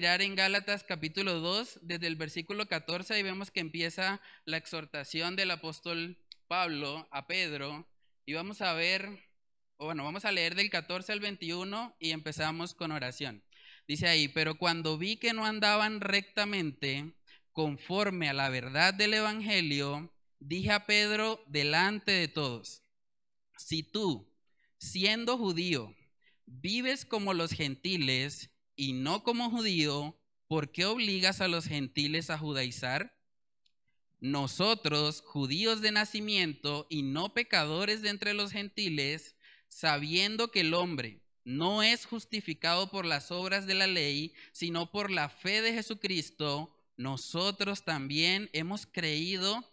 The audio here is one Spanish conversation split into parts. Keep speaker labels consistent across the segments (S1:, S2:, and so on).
S1: mirar en Gálatas capítulo 2, desde el versículo 14, y vemos que empieza la exhortación del apóstol Pablo a Pedro. Y vamos a ver, o bueno, vamos a leer del 14 al 21 y empezamos con oración. Dice ahí, pero cuando vi que no andaban rectamente conforme a la verdad del Evangelio, dije a Pedro delante de todos, si tú, siendo judío, vives como los gentiles, y no como judío, ¿por qué obligas a los gentiles a judaizar? Nosotros, judíos de nacimiento y no pecadores de entre los gentiles, sabiendo que el hombre no es justificado por las obras de la ley, sino por la fe de Jesucristo, nosotros también hemos creído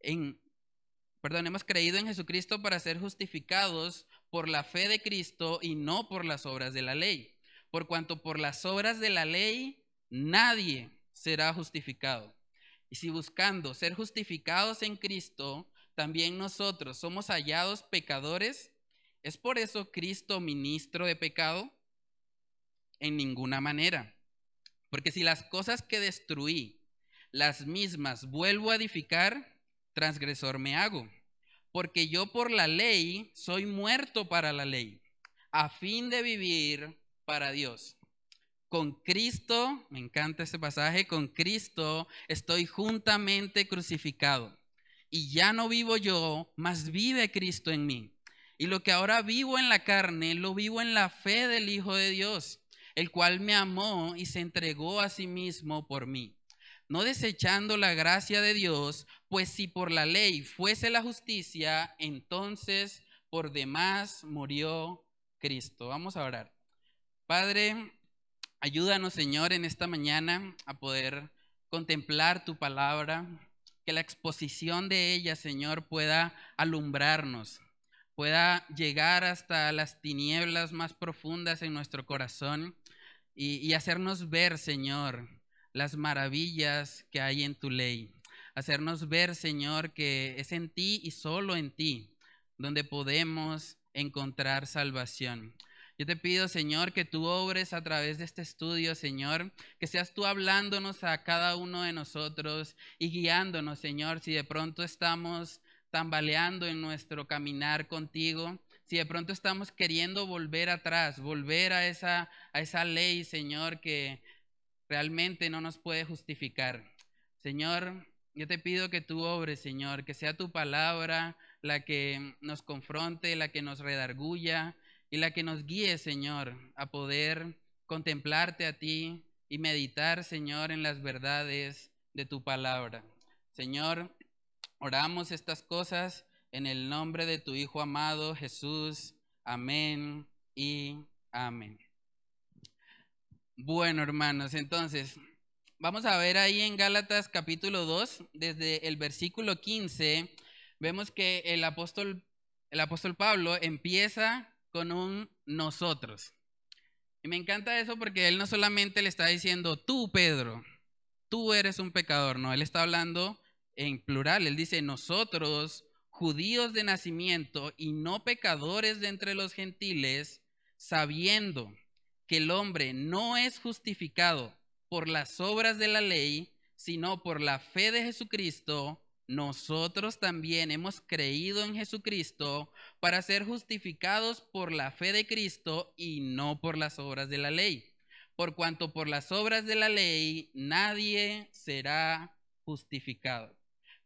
S1: en perdón, hemos creído en Jesucristo para ser justificados por la fe de Cristo y no por las obras de la ley por cuanto por las obras de la ley nadie será justificado. Y si buscando ser justificados en Cristo, también nosotros somos hallados pecadores, ¿es por eso Cristo ministro de pecado? En ninguna manera. Porque si las cosas que destruí, las mismas vuelvo a edificar, transgresor me hago. Porque yo por la ley soy muerto para la ley, a fin de vivir para Dios. Con Cristo, me encanta este pasaje, con Cristo estoy juntamente crucificado. Y ya no vivo yo, mas vive Cristo en mí. Y lo que ahora vivo en la carne, lo vivo en la fe del Hijo de Dios, el cual me amó y se entregó a sí mismo por mí. No desechando la gracia de Dios, pues si por la ley fuese la justicia, entonces por demás murió Cristo. Vamos a orar. Padre, ayúdanos, Señor, en esta mañana a poder contemplar tu palabra, que la exposición de ella, Señor, pueda alumbrarnos, pueda llegar hasta las tinieblas más profundas en nuestro corazón y, hacernos ver, Señor, las maravillas que hay en tu ley. Hacernos ver, Señor, que es en ti y solo en ti donde podemos encontrar salvación. Yo te pido, Señor, que tú obres a través de este estudio, Señor, que seas tú hablándonos a cada uno de nosotros y guiándonos, Señor, si de pronto estamos tambaleando en nuestro caminar contigo, si de pronto estamos queriendo volver atrás, volver a esa, a esa ley, Señor, que realmente no nos puede justificar. Señor, yo te pido que tú obres, Señor, que sea tu palabra la que nos confronte, la que nos redarguya, y la que nos guíe, Señor, a poder contemplarte a ti y meditar, Señor, en las verdades de tu palabra. Señor, oramos estas cosas en el nombre de tu Hijo amado Jesús. Amén y amén. Bueno, hermanos, entonces, vamos a ver ahí en Gálatas capítulo 2, desde el versículo 15, vemos que el apóstol, el apóstol Pablo empieza con un nosotros. Y me encanta eso porque él no solamente le está diciendo, tú, Pedro, tú eres un pecador, no, él está hablando en plural, él dice, nosotros, judíos de nacimiento y no pecadores de entre los gentiles, sabiendo que el hombre no es justificado por las obras de la ley, sino por la fe de Jesucristo, nosotros también hemos creído en Jesucristo para ser justificados por la fe de Cristo y no por las obras de la ley. Por cuanto por las obras de la ley nadie será justificado.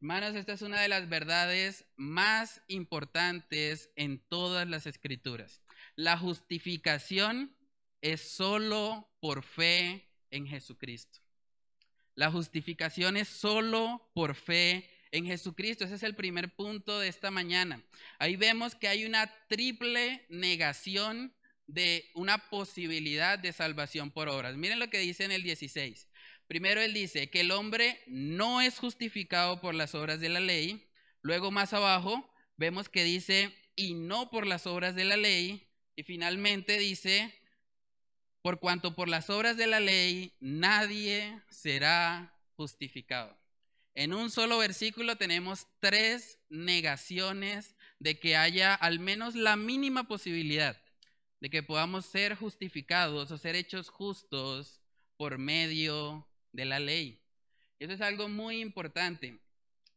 S1: Hermanos, esta es una de las verdades más importantes en todas las escrituras. La justificación es solo por fe en Jesucristo. La justificación es solo por fe en Jesucristo. Ese es el primer punto de esta mañana. Ahí vemos que hay una triple negación de una posibilidad de salvación por obras. Miren lo que dice en el 16. Primero él dice que el hombre no es justificado por las obras de la ley. Luego más abajo vemos que dice y no por las obras de la ley. Y finalmente dice por cuanto por las obras de la ley nadie será justificado. En un solo versículo tenemos tres negaciones de que haya al menos la mínima posibilidad de que podamos ser justificados o ser hechos justos por medio de la ley. Eso es algo muy importante.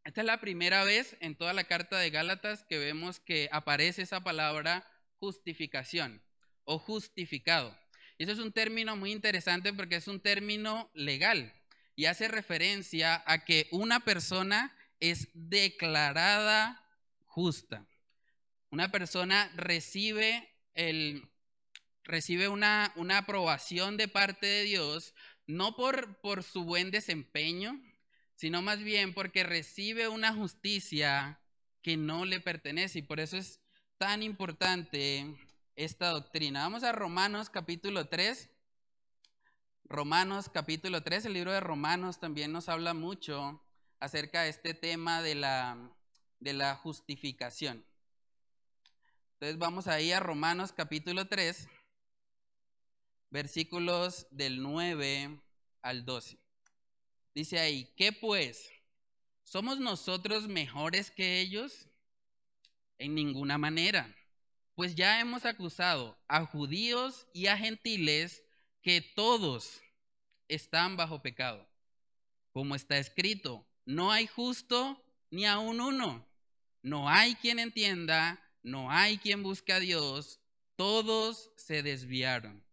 S1: Esta es la primera vez en toda la carta de Gálatas que vemos que aparece esa palabra justificación o justificado. Y eso es un término muy interesante porque es un término legal y hace referencia a que una persona es declarada justa. Una persona recibe, el, recibe una, una aprobación de parte de Dios, no por, por su buen desempeño, sino más bien porque recibe una justicia que no le pertenece. Y por eso es tan importante esta doctrina. Vamos a Romanos capítulo 3. Romanos capítulo 3, el libro de Romanos también nos habla mucho acerca de este tema de la, de la justificación. Entonces vamos ahí a Romanos capítulo 3, versículos del 9 al 12. Dice ahí, ¿qué pues? ¿Somos nosotros mejores que ellos? En ninguna manera pues ya hemos acusado a judíos y a gentiles que todos están bajo pecado. Como está escrito, no hay justo ni aun uno. No hay quien entienda, no hay quien busque a Dios. Todos se desviaron.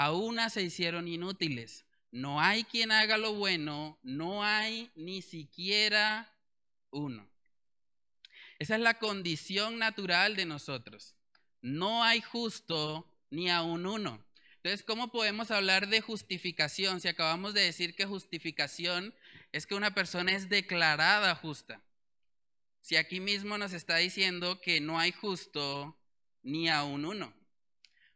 S1: A una se hicieron inútiles. No hay quien haga lo bueno, no hay ni siquiera uno. Esa es la condición natural de nosotros no hay justo ni aún uno. Entonces, ¿cómo podemos hablar de justificación si acabamos de decir que justificación es que una persona es declarada justa? Si aquí mismo nos está diciendo que no hay justo ni aún uno.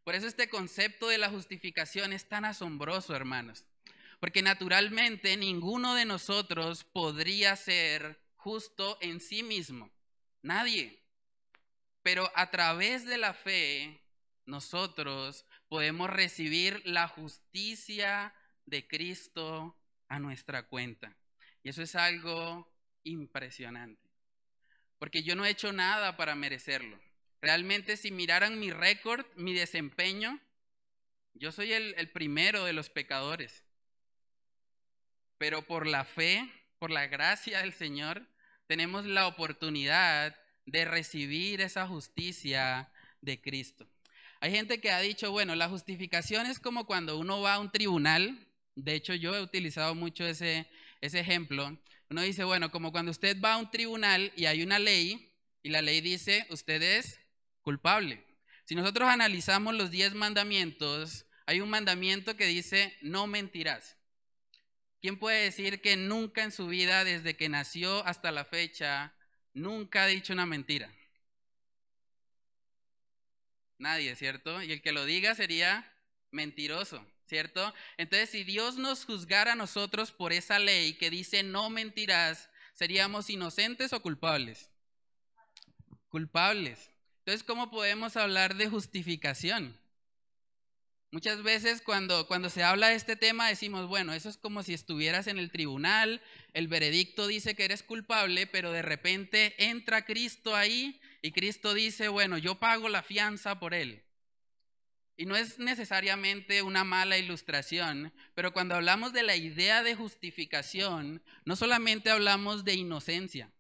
S1: Por eso este concepto de la justificación es tan asombroso, hermanos. Porque naturalmente ninguno de nosotros podría ser justo en sí mismo. Nadie. Pero a través de la fe, nosotros podemos recibir la justicia de Cristo a nuestra cuenta. Y eso es algo impresionante. Porque yo no he hecho nada para merecerlo. Realmente si miraran mi récord, mi desempeño, yo soy el, primero de los pecadores. Pero por la fe, por la gracia del Señor, tenemos la oportunidad de recibir esa justicia de Cristo. Hay gente que ha dicho, bueno, la justificación es como cuando uno va a un tribunal. De hecho, yo he utilizado mucho ese, ese ejemplo. Uno dice, bueno, como cuando usted va a un tribunal y hay una ley y la ley dice, usted es culpable. Si nosotros analizamos los diez mandamientos, hay un mandamiento que dice, no mentirás. ¿Quién puede decir que nunca en su vida, desde que nació hasta la fecha, nunca ha dicho una mentira. Nadie, ¿cierto? Y el que lo diga sería mentiroso, ¿cierto? Entonces, si Dios nos juzgara a nosotros por esa ley que dice no mentirás, ¿seríamos inocentes o culpables? Culpables. Entonces, ¿cómo podemos hablar de justificación? Muchas veces cuando, cuando se habla de este tema decimos, bueno, eso es como si estuvieras en el tribunal, el veredicto dice que eres culpable, pero de repente entra Cristo ahí y Cristo dice, bueno, yo pago la fianza por él. Y no es necesariamente una mala ilustración, pero cuando hablamos de la idea de justificación, no solamente hablamos de inocencia.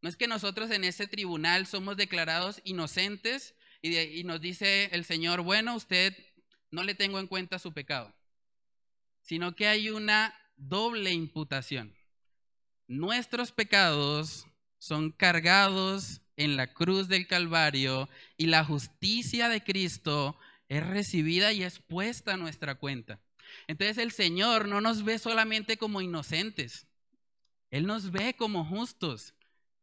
S1: No es que nosotros en ese tribunal somos declarados inocentes y, nos dice el Señor, bueno, usted no le tengo en cuenta su pecado, sino que hay una doble imputación. Nuestros pecados son cargados en la cruz del Calvario y la justicia de Cristo es recibida y es puesta a nuestra cuenta. Entonces el Señor no nos ve solamente como inocentes, Él nos ve como justos.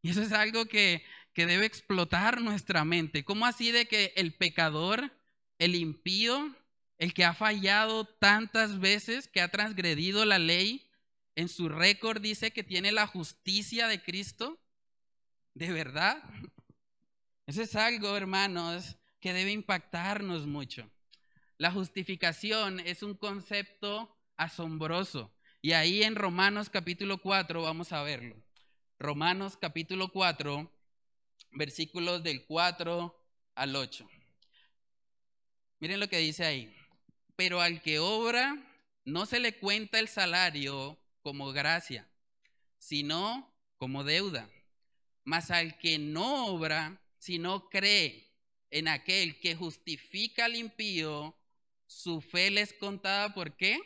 S1: Y eso es algo que, que debe explotar nuestra mente. ¿Cómo así de que el pecador, el impío, el que ha fallado tantas veces, que ha transgredido la ley, en su récord dice que tiene la justicia de Cristo. ¿De verdad? Eso es algo, hermanos, que debe impactarnos mucho. La justificación es un concepto asombroso. Y ahí en Romanos capítulo 4 vamos a verlo. Romanos capítulo 4, versículos del 4 al 8. Miren lo que dice ahí. Pero al que obra, no se le cuenta el salario como gracia, sino como deuda. Mas al que no obra, sino cree en aquel que justifica al impío, su fe les contada por qué?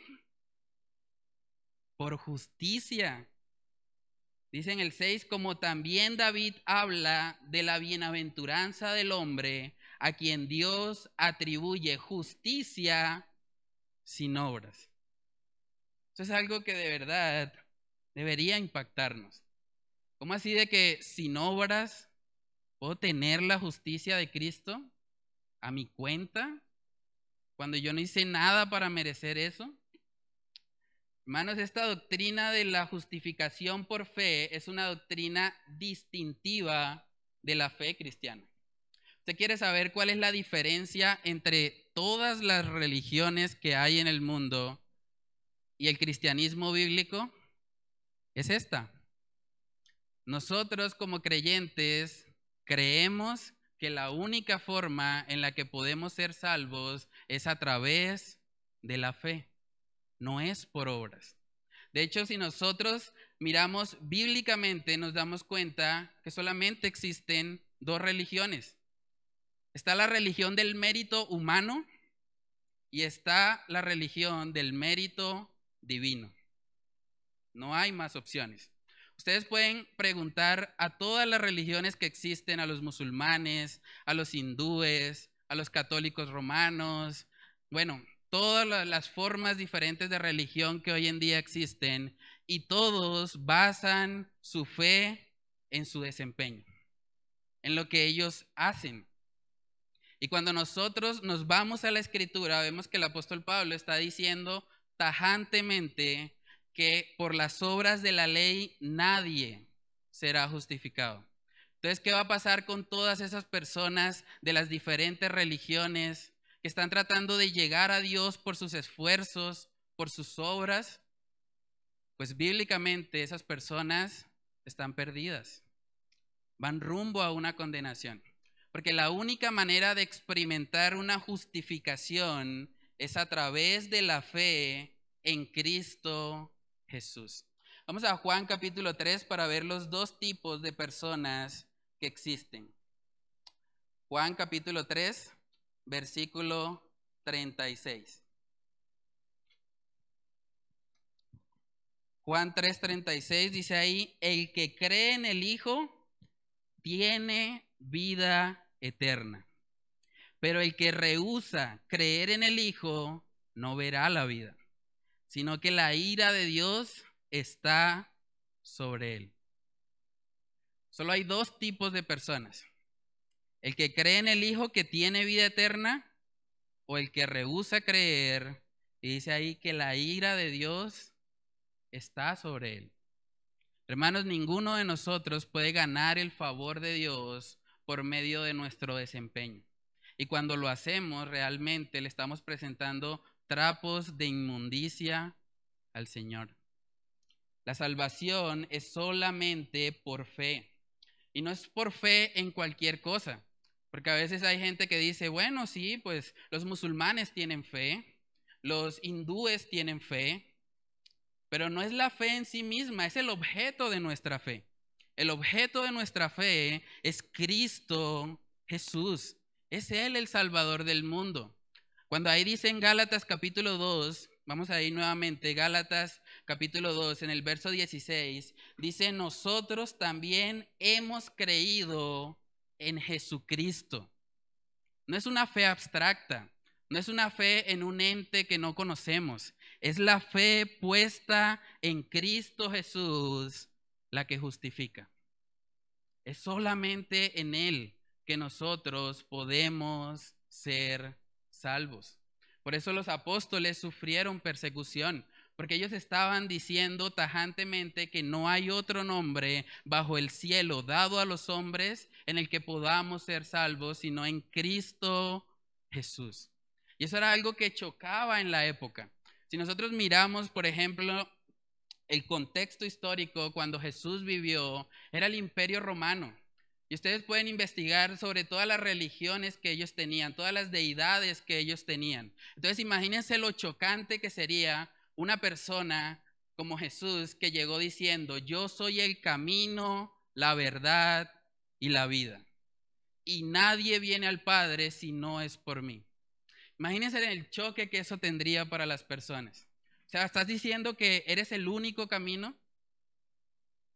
S1: Por justicia. Dice en el 6, como también David habla de la bienaventuranza del hombre a quien Dios atribuye justicia sin obras. Eso es algo que de verdad debería impactarnos. ¿Cómo así de que sin obras puedo tener la justicia de Cristo a mi cuenta cuando yo no hice nada para merecer eso? Hermanos, esta doctrina de la justificación por fe es una doctrina distintiva de la fe cristiana. ¿Usted quiere saber cuál es la diferencia entre todas las religiones que hay en el mundo y el cristianismo bíblico? Es esta. Nosotros como creyentes creemos que la única forma en la que podemos ser salvos es a través de la fe no es por obras. De hecho, si nosotros miramos bíblicamente, nos damos cuenta que solamente existen dos religiones. Está la religión del mérito humano y está la religión del mérito divino. No hay más opciones. Ustedes pueden preguntar a todas las religiones que existen, a los musulmanes, a los hindúes, a los católicos romanos, bueno, todas las formas diferentes de religión que hoy en día existen y todos basan su fe en su desempeño, en lo que ellos hacen. Y cuando nosotros nos vamos a la escritura, vemos que el apóstol Pablo está diciendo tajantemente que por las obras de la ley nadie será justificado. Entonces, ¿qué va a pasar con todas esas personas de las diferentes religiones que están tratando de llegar a Dios por sus esfuerzos, por sus obras, pues bíblicamente esas personas están perdidas. Van rumbo a una condenación. Porque la única manera de experimentar una justificación es a través de la fe en Cristo Jesús. Vamos a Juan capítulo 3 para ver los dos tipos de personas que existen. Juan capítulo 3, versículo 36. Juan 3:36 dice ahí, el que cree en el Hijo tiene vida eterna, pero el que rehúsa creer en el Hijo no verá la vida, sino que la ira de Dios está sobre él. Solo hay dos tipos de personas. El que cree en el Hijo que tiene vida eterna o el que rehúsa creer, y dice ahí que la ira de Dios está sobre él. Hermanos, ninguno de nosotros puede ganar el favor de Dios por medio de nuestro desempeño. Y cuando lo hacemos, realmente le estamos presentando trapos de inmundicia al Señor. La salvación es solamente por fe. Y no es por fe en cualquier cosa. Porque a veces hay gente que dice, bueno, sí, pues los musulmanes tienen fe, los hindúes tienen fe, pero no es la fe en sí misma, es el objeto de nuestra fe. El objeto de nuestra fe es Cristo Jesús. Es Él el Salvador del mundo. Cuando ahí dice en Gálatas capítulo 2, vamos a ir nuevamente, Gálatas capítulo 2, en el verso 16, dice, nosotros también hemos creído en Jesucristo. No es una fe abstracta, no es una fe en un ente que no conocemos, es la fe puesta en Cristo Jesús la que justifica. Es solamente en Él que nosotros podemos ser salvos. Por eso los apóstoles sufrieron persecución, porque ellos estaban diciendo tajantemente que no hay otro nombre bajo el cielo dado a los hombres en el que podamos ser salvos, sino en Cristo Jesús. Y eso era algo que chocaba en la época. Si nosotros miramos, por ejemplo, el contexto histórico cuando Jesús vivió, era el imperio romano. Y ustedes pueden investigar sobre todas las religiones que ellos tenían, todas las deidades que ellos tenían. Entonces imagínense lo chocante que sería una persona como Jesús que llegó diciendo, yo soy el camino, la verdad y la vida. Y nadie viene al Padre si no es por mí. Imagínense el choque que eso tendría para las personas. O sea, ¿estás diciendo que eres el único camino?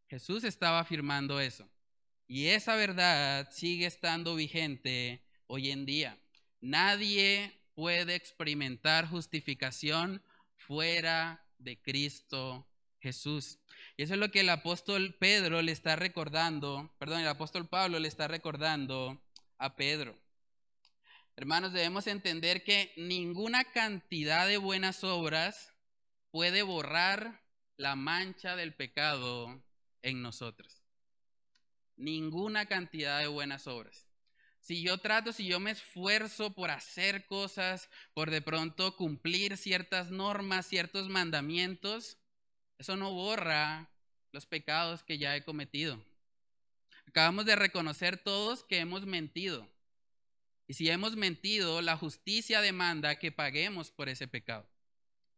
S1: Jesús estaba afirmando eso. Y esa verdad sigue estando vigente hoy en día. Nadie puede experimentar justificación fuera de Cristo Jesús. Y eso es lo que el apóstol Pedro le está recordando, perdón, el apóstol Pablo le está recordando a Pedro. Hermanos, debemos entender que ninguna cantidad de buenas obras puede borrar la mancha del pecado en nosotros. Ninguna cantidad de buenas obras. Si yo trato, si yo me esfuerzo por hacer cosas, por de pronto cumplir ciertas normas, ciertos mandamientos, eso no borra los pecados que ya he cometido. Acabamos de reconocer todos que hemos mentido. Y si hemos mentido, la justicia demanda que paguemos por ese pecado.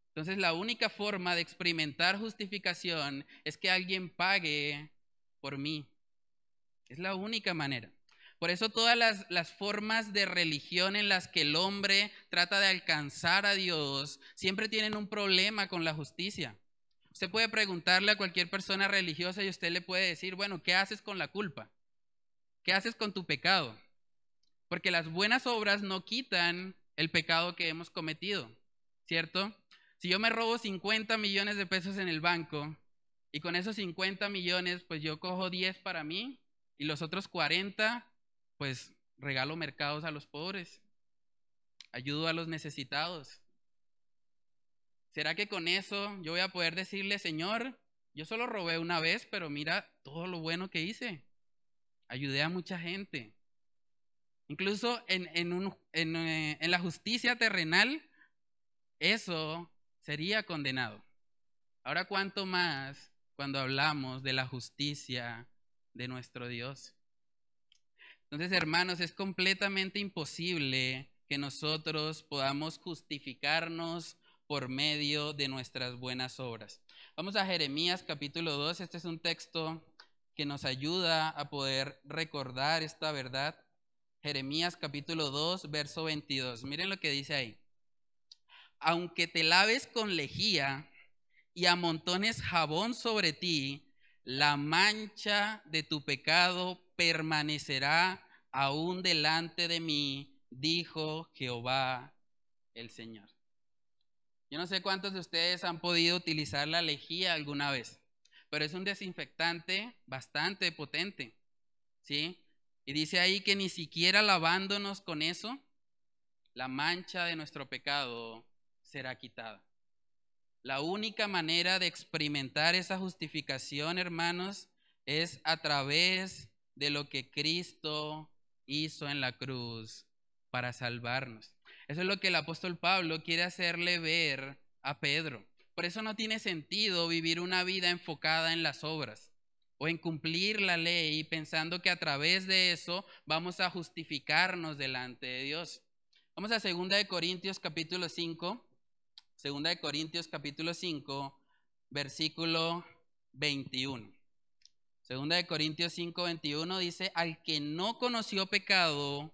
S1: Entonces la única forma de experimentar justificación es que alguien pague por mí. Es la única manera. Por eso todas las, las, formas de religión en las que el hombre trata de alcanzar a Dios siempre tienen un problema con la justicia. Usted puede preguntarle a cualquier persona religiosa y usted le puede decir, bueno, ¿qué haces con la culpa? ¿Qué haces con tu pecado? Porque las buenas obras no quitan el pecado que hemos cometido, ¿cierto? Si yo me robo 50 millones de pesos en el banco y con esos 50 millones, pues yo cojo 10 para mí y los otros 40, pues regalo mercados a los pobres, ayudo a los necesitados. ¿Será que con eso yo voy a poder decirle, Señor, yo solo robé una vez, pero mira todo lo bueno que hice? Ayudé a mucha gente. Incluso en, eh, en, la justicia terrenal, eso sería condenado. Ahora, ¿cuánto más cuando hablamos de la justicia de nuestro Dios? Entonces, hermanos, es completamente imposible que nosotros podamos justificarnos por medio de nuestras buenas obras. Vamos a Jeremías capítulo 2. Este es un texto que nos ayuda a poder recordar esta verdad. Jeremías capítulo 2, verso 22. Miren lo que dice ahí. Aunque te laves con lejía y amontones jabón sobre ti, la mancha de tu pecado permanecerá aún delante de mí, dijo Jehová el Señor. Yo no sé cuántos de ustedes han podido utilizar la lejía alguna vez, pero es un desinfectante bastante potente, ¿sí? Y dice ahí que ni siquiera lavándonos con eso, la mancha de nuestro pecado será quitada. La única manera de experimentar esa justificación, hermanos, es a través de lo que Cristo hizo en la cruz para salvarnos. Eso es lo que el apóstol Pablo quiere hacerle ver a Pedro. Por eso no tiene sentido vivir una vida enfocada en las obras o en cumplir la ley pensando que a través de eso vamos a justificarnos delante de Dios. Vamos a 2 de Corintios capítulo 5, 2 de Corintios capítulo 5, versículo 21. 2 de Corintios 5, 21 dice, al que no conoció pecado,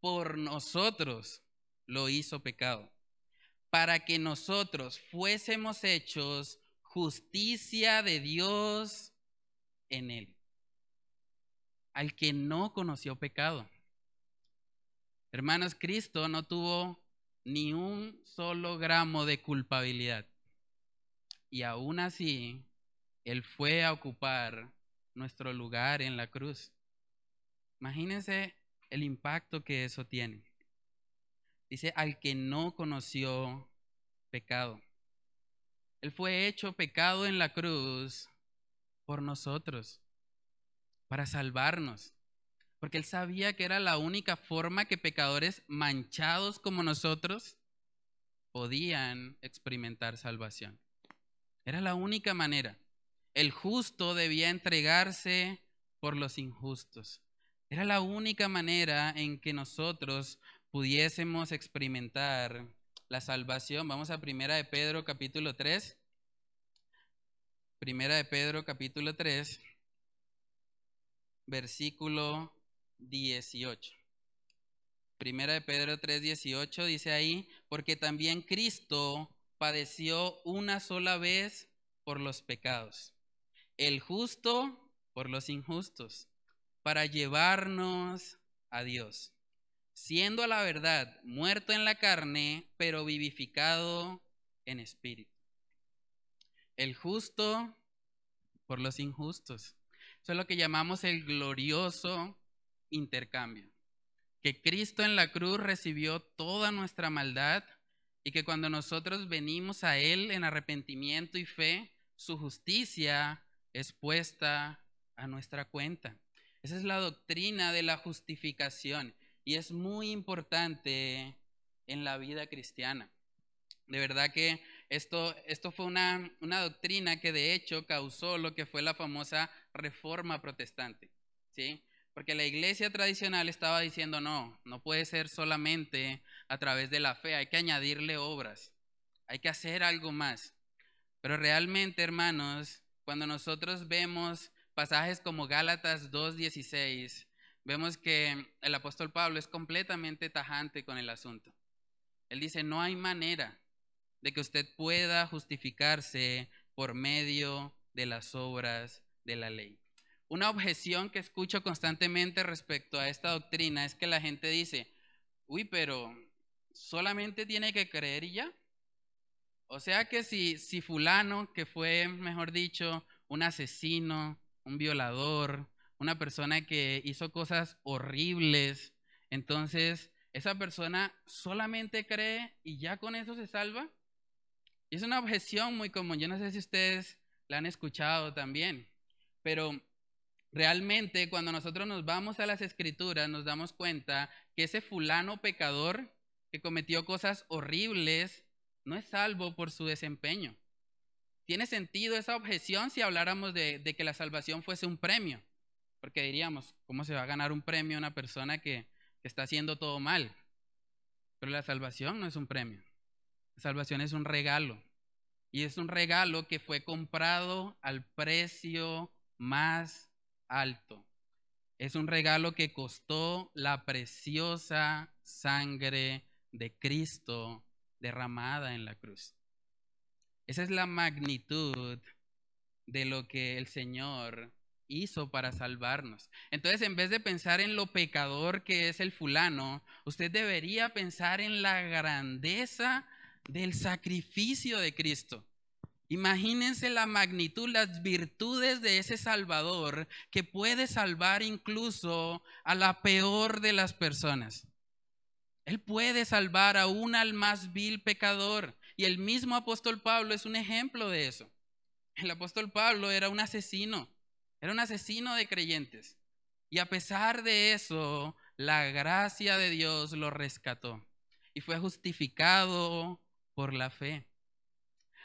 S1: por nosotros lo hizo pecado, para que nosotros fuésemos hechos justicia de Dios en él, al que no conoció pecado. Hermanos, Cristo no tuvo ni un solo gramo de culpabilidad. Y aún así, Él fue a ocupar nuestro lugar en la cruz. Imagínense el impacto que eso tiene. Dice, al que no conoció pecado. Él fue hecho pecado en la cruz por nosotros, para salvarnos, porque él sabía que era la única forma que pecadores manchados como nosotros podían experimentar salvación. Era la única manera. El justo debía entregarse por los injustos. Era la única manera en que nosotros pudiésemos experimentar la salvación. Vamos a Primera de Pedro capítulo 3. Primera de Pedro capítulo 3, versículo 18. Primera de Pedro 3, 18 dice ahí, porque también Cristo padeció una sola vez por los pecados, el justo por los injustos para llevarnos a Dios, siendo a la verdad muerto en la carne, pero vivificado en espíritu. El justo por los injustos. Eso es lo que llamamos el glorioso intercambio. Que Cristo en la cruz recibió toda nuestra maldad y que cuando nosotros venimos a Él en arrepentimiento y fe, su justicia es puesta a nuestra cuenta. Esa es la doctrina de la justificación y es muy importante en la vida cristiana. De verdad que esto, esto fue una, una doctrina que de hecho causó lo que fue la famosa reforma protestante. ¿sí? Porque la iglesia tradicional estaba diciendo, no, no puede ser solamente a través de la fe, hay que añadirle obras, hay que hacer algo más. Pero realmente, hermanos, cuando nosotros vemos pasajes como Gálatas 2.16, vemos que el apóstol Pablo es completamente tajante con el asunto. Él dice, no hay manera de que usted pueda justificarse por medio de las obras de la ley. Una objeción que escucho constantemente respecto a esta doctrina es que la gente dice, uy, pero solamente tiene que creer y ya. O sea que si, si fulano, que fue, mejor dicho, un asesino, un violador, una persona que hizo cosas horribles, entonces esa persona solamente cree y ya con eso se salva. Y es una objeción muy común. Yo no sé si ustedes la han escuchado también, pero realmente cuando nosotros nos vamos a las escrituras nos damos cuenta que ese fulano pecador que cometió cosas horribles no es salvo por su desempeño. Tiene sentido esa objeción si habláramos de, que la salvación fuese un premio, porque diríamos, ¿cómo se va a ganar un premio una persona que, que está haciendo todo mal? Pero la salvación no es un premio, la salvación es un regalo. Y es un regalo que fue comprado al precio más alto. Es un regalo que costó la preciosa sangre de Cristo derramada en la cruz. Esa es la magnitud de lo que el Señor hizo para salvarnos. Entonces, en vez de pensar en lo pecador que es el fulano, usted debería pensar en la grandeza del sacrificio de Cristo. Imagínense la magnitud, las virtudes de ese Salvador que puede salvar incluso a la peor de las personas. Él puede salvar aún al más vil pecador. Y el mismo apóstol Pablo es un ejemplo de eso. El apóstol Pablo era un asesino, era un asesino de creyentes. Y a pesar de eso, la gracia de Dios lo rescató y fue justificado por la fe.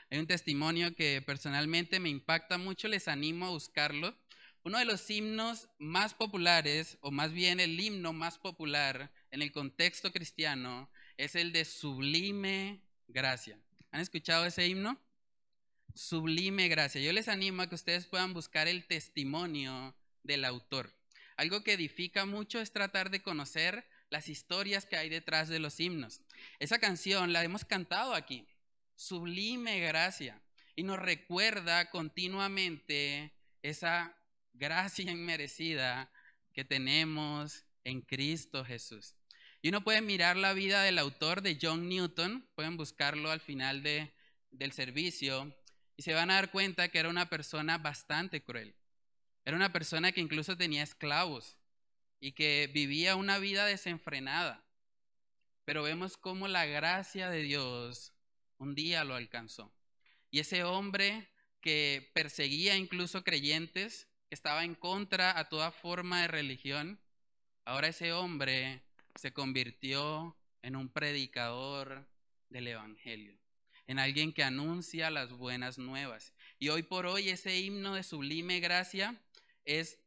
S1: Hay un testimonio que personalmente me impacta mucho, les animo a buscarlo. Uno de los himnos más populares, o más bien el himno más popular en el contexto cristiano, es el de Sublime Gracia. ¿Han escuchado ese himno? Sublime gracia. Yo les animo a que ustedes puedan buscar el testimonio del autor. Algo que edifica mucho es tratar de conocer las historias que hay detrás de los himnos. Esa canción la hemos cantado aquí, Sublime gracia, y nos recuerda continuamente esa gracia inmerecida que tenemos en Cristo Jesús. Y uno puede mirar la vida del autor de John Newton, pueden buscarlo al final de, del servicio, y se van a dar cuenta que era una persona bastante cruel. Era una persona que incluso tenía esclavos y que vivía una vida desenfrenada. Pero vemos cómo la gracia de Dios un día lo alcanzó. Y ese hombre que perseguía incluso creyentes, que estaba en contra a toda forma de religión, ahora ese hombre se convirtió en un predicador del Evangelio, en alguien que anuncia las buenas nuevas. Y hoy por hoy ese himno de sublime gracia es,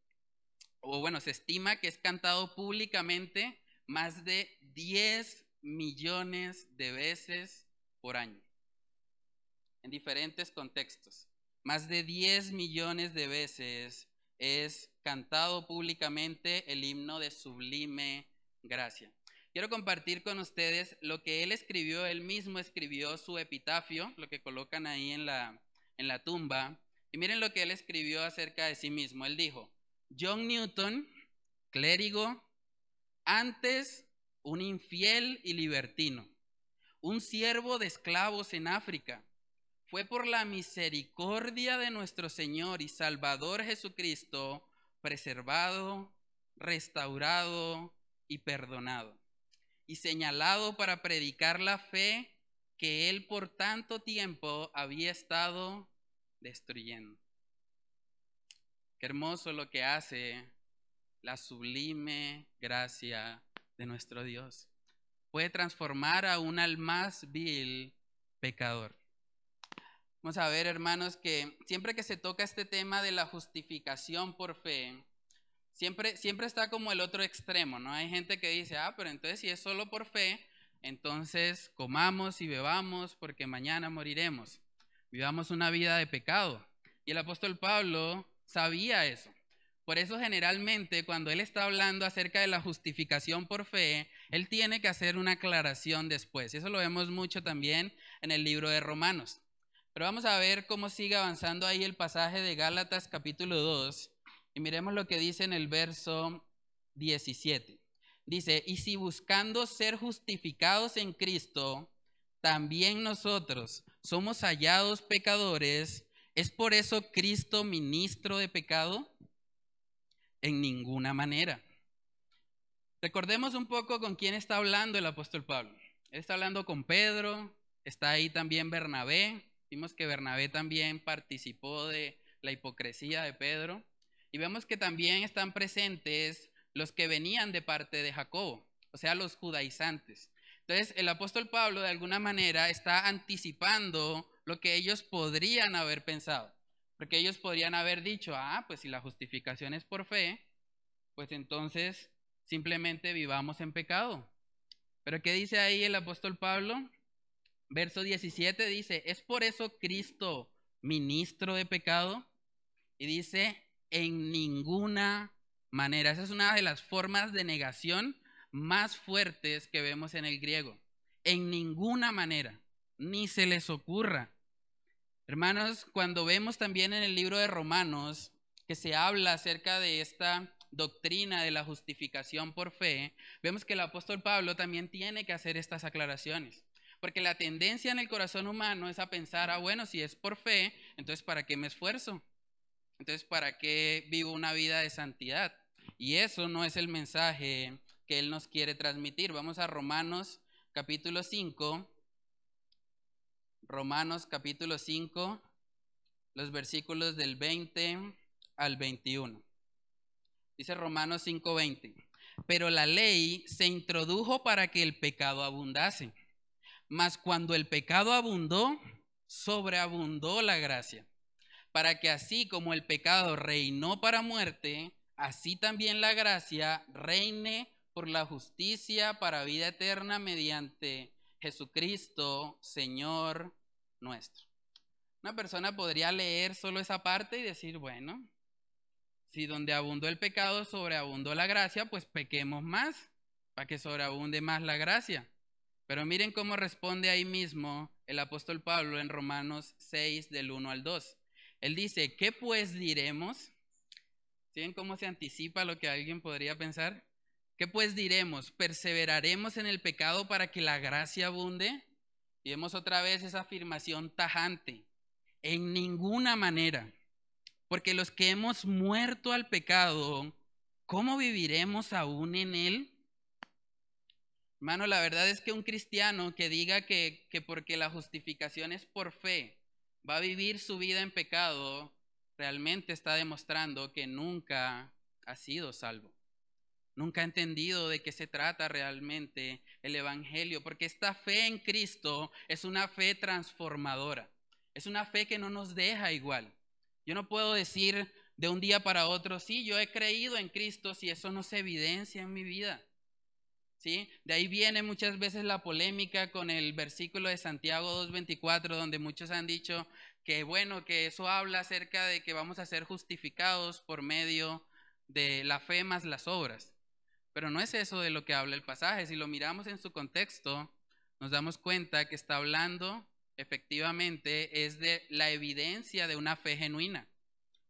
S1: o bueno, se estima que es cantado públicamente más de 10 millones de veces por año, en diferentes contextos. Más de 10 millones de veces es cantado públicamente el himno de sublime gracia. Quiero compartir con ustedes lo que él escribió, él mismo escribió su epitafio, lo que colocan ahí en la, en la tumba. Y miren lo que él escribió acerca de sí mismo. Él dijo, John Newton, clérigo, antes un infiel y libertino, un siervo de esclavos en África, fue por la misericordia de nuestro Señor y Salvador Jesucristo preservado, restaurado y perdonado, y señalado para predicar la fe que él por tanto tiempo había estado destruyendo. Qué hermoso lo que hace la sublime gracia de nuestro Dios. Puede transformar a un al más vil pecador. Vamos a ver, hermanos, que siempre que se toca este tema de la justificación por fe, siempre, siempre está como el otro extremo, ¿no? Hay gente que dice, ah, pero entonces si es solo por fe, entonces comamos y bebamos porque mañana moriremos. Vivamos una vida de pecado. Y el apóstol Pablo sabía eso. Por eso generalmente cuando él está hablando acerca de la justificación por fe, él tiene que hacer una aclaración después. Eso lo vemos mucho también en el libro de Romanos. Pero vamos a ver cómo sigue avanzando ahí el pasaje de Gálatas capítulo 2 y miremos lo que dice en el verso 17. Dice, y si buscando ser justificados en Cristo, también nosotros somos hallados pecadores, ¿es por eso Cristo ministro de pecado? En ninguna manera. Recordemos un poco con quién está hablando el apóstol Pablo. Él está hablando con Pedro, está ahí también Bernabé, Vimos que Bernabé también participó de la hipocresía de Pedro. Y vemos que también están presentes los que venían de parte de Jacobo, o sea, los judaizantes. Entonces, el apóstol Pablo de alguna manera está anticipando lo que ellos podrían haber pensado. Porque ellos podrían haber dicho, ah, pues si la justificación es por fe, pues entonces simplemente vivamos en pecado. Pero ¿qué dice ahí el apóstol Pablo? Verso 17 dice, ¿es por eso Cristo ministro de pecado? Y dice, en ninguna manera. Esa es una de las formas de negación más fuertes que vemos en el griego. En ninguna manera, ni se les ocurra. Hermanos, cuando vemos también en el libro de Romanos que se habla acerca de esta doctrina de la justificación por fe, vemos que el apóstol Pablo también tiene que hacer estas aclaraciones. Porque la tendencia en el corazón humano es a pensar, ah, bueno, si es por fe, entonces ¿para qué me esfuerzo? Entonces ¿para qué vivo una vida de santidad? Y eso no es el mensaje que Él nos quiere transmitir. Vamos a Romanos capítulo 5. Romanos capítulo 5, los versículos del 20 al 21. Dice Romanos 5:20. Pero la ley se introdujo para que el pecado abundase. Mas cuando el pecado abundó, sobreabundó la gracia, para que así como el pecado reinó para muerte, así también la gracia reine por la justicia para vida eterna mediante Jesucristo, Señor nuestro. Una persona podría leer solo esa parte y decir, bueno, si donde abundó el pecado sobreabundó la gracia, pues pequemos más, para que sobreabunde más la gracia. Pero miren cómo responde ahí mismo el apóstol Pablo en Romanos 6 del 1 al 2. Él dice, ¿qué pues diremos? ¿Siguen cómo se anticipa lo que alguien podría pensar? ¿Qué pues diremos? ¿Perseveraremos en el pecado para que la gracia abunde? Y vemos otra vez esa afirmación tajante. En ninguna manera. Porque los que hemos muerto al pecado, ¿cómo viviremos aún en él? Hermano, la verdad es que un cristiano que diga que, que porque la justificación es por fe, va a vivir su vida en pecado, realmente está demostrando que nunca ha sido salvo. nunca ha entendido de qué se trata realmente el Evangelio, porque esta fe en Cristo es una fe transformadora, es una fe que no nos deja igual. Yo no puedo decir de un día para otro, sí, yo he creído en Cristo si eso no se evidencia en mi vida. ¿Sí? De ahí viene muchas veces la polémica con el versículo de Santiago 2.24, donde muchos han dicho que bueno, que eso habla acerca de que vamos a ser justificados por medio de la fe más las obras. Pero no es eso de lo que habla el pasaje. Si lo miramos en su contexto, nos damos cuenta que está hablando efectivamente es de la evidencia de una fe genuina.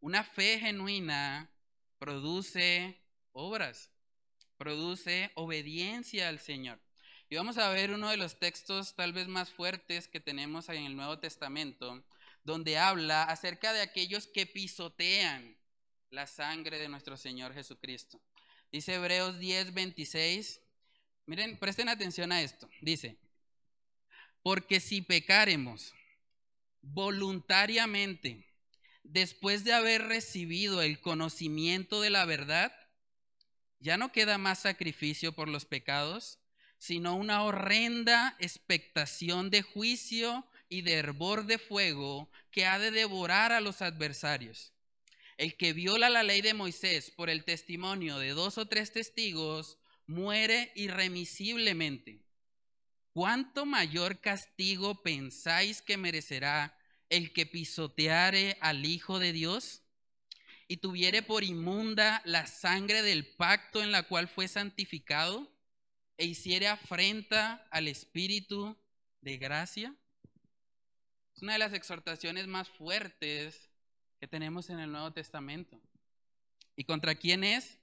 S1: Una fe genuina produce obras, produce obediencia al Señor. Y vamos a ver uno de los textos tal vez más fuertes que tenemos en el Nuevo Testamento, donde habla acerca de aquellos que pisotean la sangre de nuestro Señor Jesucristo. Dice Hebreos 10, 26. Miren, presten atención a esto. Dice, porque si pecaremos voluntariamente, después de haber recibido el conocimiento de la verdad, ya no queda más sacrificio por los pecados, sino una horrenda expectación de juicio y de hervor de fuego que ha de devorar a los adversarios. El que viola la ley de Moisés por el testimonio de dos o tres testigos muere irremisiblemente. ¿Cuánto mayor castigo pensáis que merecerá el que pisoteare al Hijo de Dios y tuviere por inmunda la sangre del pacto en la cual fue santificado e hiciere afrenta al Espíritu de gracia? Es una de las exhortaciones más fuertes que tenemos en el Nuevo Testamento. ¿Y contra quién es?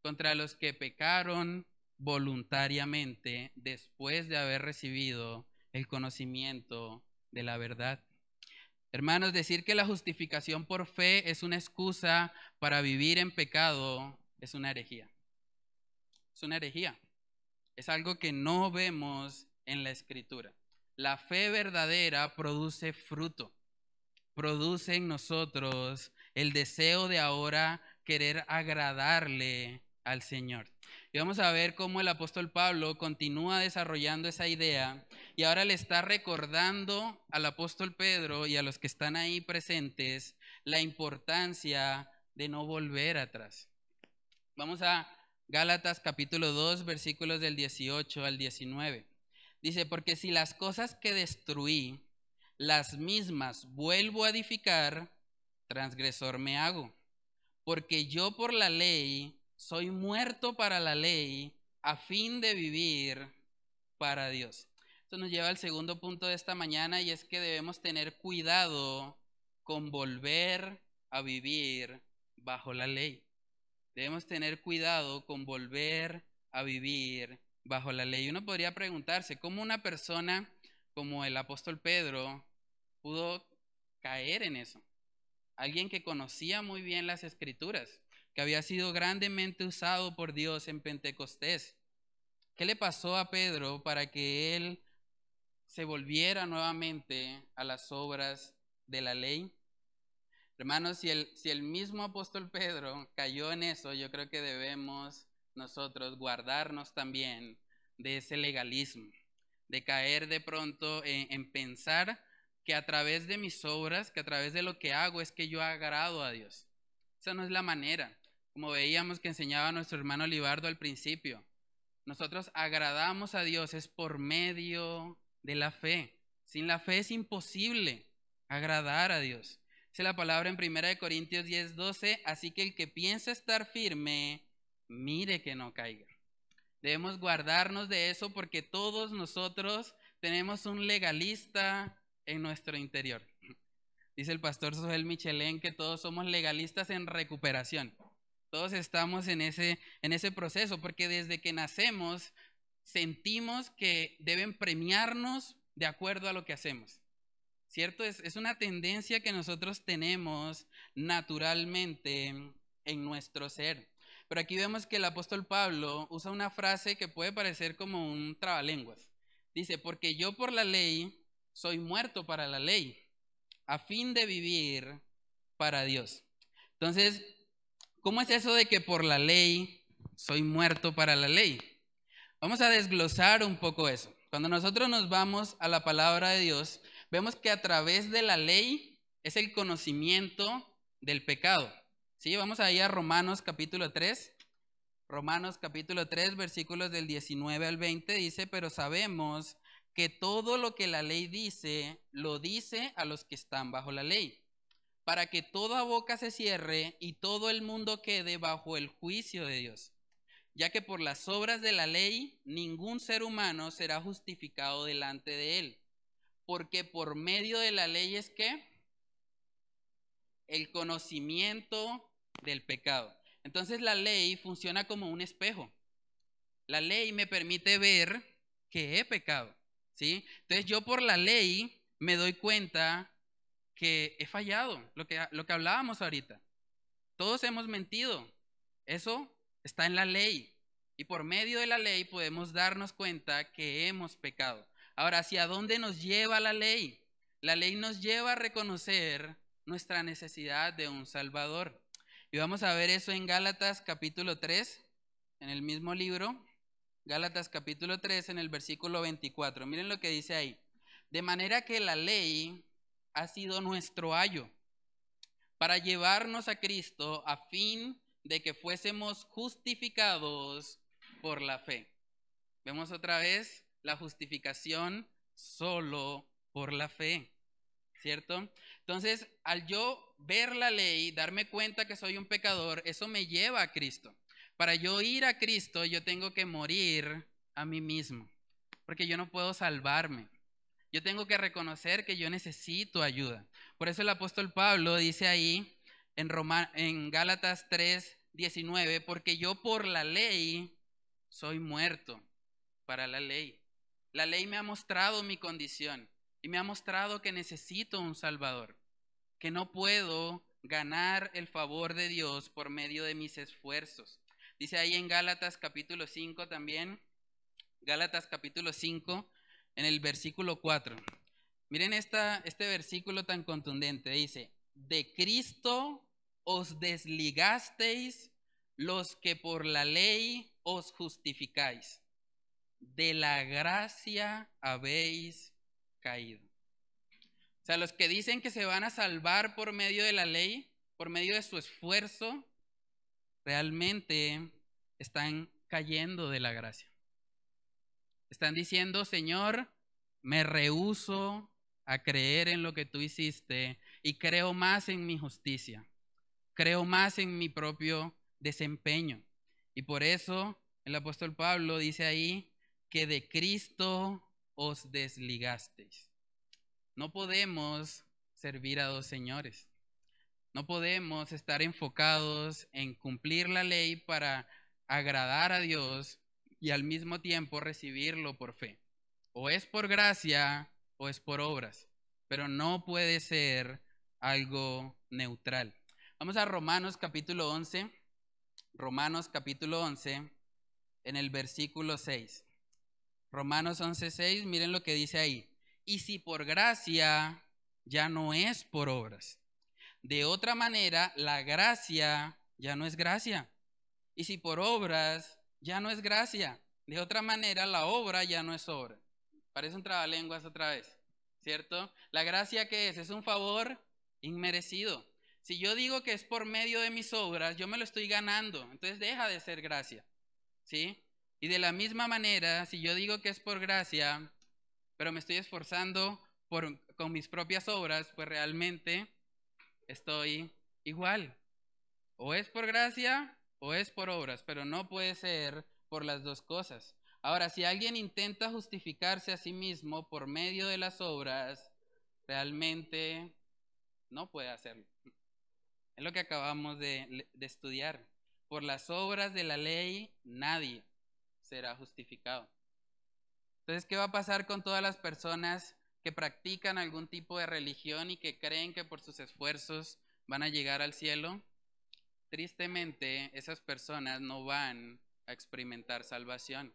S1: Contra los que pecaron voluntariamente después de haber recibido el conocimiento de la verdad. Hermanos, decir que la justificación por fe es una excusa para vivir en pecado es una herejía. Es una herejía. Es algo que no vemos en la escritura. La fe verdadera produce fruto produce en nosotros el deseo de ahora querer agradarle al Señor. Y vamos a ver cómo el apóstol Pablo continúa desarrollando esa idea y ahora le está recordando al apóstol Pedro y a los que están ahí presentes la importancia de no volver atrás. Vamos a Gálatas capítulo 2 versículos del 18 al 19. Dice, porque si las cosas que destruí las mismas vuelvo a edificar, transgresor me hago. Porque yo por la ley soy muerto para la ley a fin de vivir para Dios. Esto nos lleva al segundo punto de esta mañana y es que debemos tener cuidado con volver a vivir bajo la ley. Debemos tener cuidado con volver a vivir bajo la ley. Uno podría preguntarse, ¿cómo una persona como el apóstol Pedro pudo caer en eso. Alguien que conocía muy bien las escrituras, que había sido grandemente usado por Dios en Pentecostés. ¿Qué le pasó a Pedro para que él se volviera nuevamente a las obras de la ley? Hermanos, si el, mismo apóstol Pedro cayó en eso, yo creo que debemos nosotros guardarnos también de ese legalismo, de caer de pronto en, en pensar que a través de mis obras, que a través de lo que hago es que yo agrado a Dios. Esa no es la manera. Como veíamos que enseñaba nuestro hermano Libardo al principio, nosotros agradamos a Dios es por medio de la fe. Sin la fe es imposible agradar a Dios. Dice la palabra en 1 Corintios 10, 12, así que el que piensa estar firme, mire que no caiga. Debemos guardarnos de eso porque todos nosotros tenemos un legalista en nuestro interior. Dice el pastor Sohel Michelén que todos somos legalistas en recuperación. Todos estamos en ese, en ese proceso porque desde que nacemos sentimos que deben premiarnos de acuerdo a lo que hacemos. ¿Cierto? Es, es una tendencia que nosotros tenemos naturalmente en nuestro ser. Pero aquí vemos que el apóstol Pablo usa una frase que puede parecer como un trabalenguas. Dice, porque yo por la ley soy muerto para la ley, a fin de vivir para Dios. Entonces, ¿cómo es eso de que por la ley soy muerto para la ley. Vamos a desglosar un poco eso. Cuando nosotros nos vamos a la palabra de Dios, vemos que a través de la ley es el conocimiento del pecado. ¿Sí? Vamos ahí a Romanos capítulo 3. Romanos capítulo 3, versículos del 19 al 20 dice, pero sabemos que todo lo que la ley dice, lo dice a los que están bajo la ley, para que toda boca se cierre y todo el mundo quede bajo el juicio de Dios, ya que por las obras de la ley ningún ser humano será justificado delante de él, porque por medio de la ley es que el conocimiento del pecado. Entonces la ley funciona como un espejo. La ley me permite ver que he pecado. ¿sí? Entonces yo por la ley me doy cuenta que he fallado, lo que, lo que hablábamos ahorita. Todos hemos mentido. Eso está en la ley. Y por medio de la ley podemos darnos cuenta que hemos pecado. Ahora, ¿hacia dónde nos lleva la ley? La ley nos lleva a reconocer nuestra necesidad de un Salvador. Y vamos a ver eso en Gálatas capítulo 3, en el mismo libro, Gálatas capítulo 3 en el versículo 24. Miren lo que dice ahí. De manera que la ley ha sido nuestro ayo para llevarnos a Cristo a fin de que fuésemos justificados por la fe. Vemos otra vez la justificación solo por la fe, ¿cierto? Entonces, al yo ver la ley, darme cuenta que soy un pecador, eso me lleva a Cristo. Para yo ir a Cristo, yo tengo que morir a mí mismo, porque yo no puedo salvarme. Yo tengo que reconocer que yo necesito ayuda. Por eso el apóstol Pablo dice ahí en, Gálatas 3, 19, porque yo por la ley soy muerto para la ley. La ley me ha mostrado mi condición y me ha mostrado que necesito un Salvador, que no puedo ganar el favor de Dios por medio de mis esfuerzos. Dice ahí en Gálatas capítulo 5 también, Gálatas capítulo 5, en el versículo 4. Miren esta, este versículo tan contundente. Dice, de Cristo os desligasteis los que por la ley os justificáis. De la gracia habéis caído. O sea, los que dicen que se van a salvar por medio de la ley, por medio de su esfuerzo, realmente están cayendo de la gracia. Están diciendo, Señor, me rehuso a creer en lo que tú hiciste y creo más en mi justicia, creo más en mi propio desempeño. Y por eso el apóstol Pablo dice ahí que de Cristo os desligasteis. No podemos servir a dos señores. No podemos estar enfocados en cumplir la ley para agradar a Dios y al mismo tiempo recibirlo por fe. O es por gracia o es por obras, pero no puede ser algo neutral. Vamos a Romanos capítulo 11. Romanos capítulo 11 en el versículo 6. Romanos 11, 6, miren lo que dice ahí. Y si por gracia, ya no es por obras. De otra manera, la gracia ya no es gracia. Y si por obras, ya no es gracia. De otra manera, la obra ya no es obra. Parece un trabalenguas otra vez, ¿cierto? La gracia que es, es un favor inmerecido. Si yo digo que es por medio de mis obras, yo me lo estoy ganando, entonces deja de ser gracia, ¿sí? Y de la misma manera, si yo digo que es por gracia, pero me estoy esforzando con mis propias obras, pues realmente estoy igual. O es por gracia o es por obras, pero no puede ser por las dos cosas. Ahora, si alguien intenta justificarse a sí mismo por medio de las obras, realmente no puede hacerlo. Es lo que acabamos de, estudiar. Por las obras de la ley, nadie será justificado. Entonces, ¿qué va a pasar con todas las personas que practican algún tipo de religión y que creen que por sus esfuerzos van a llegar al cielo? Tristemente, esas personas no van a experimentar salvación,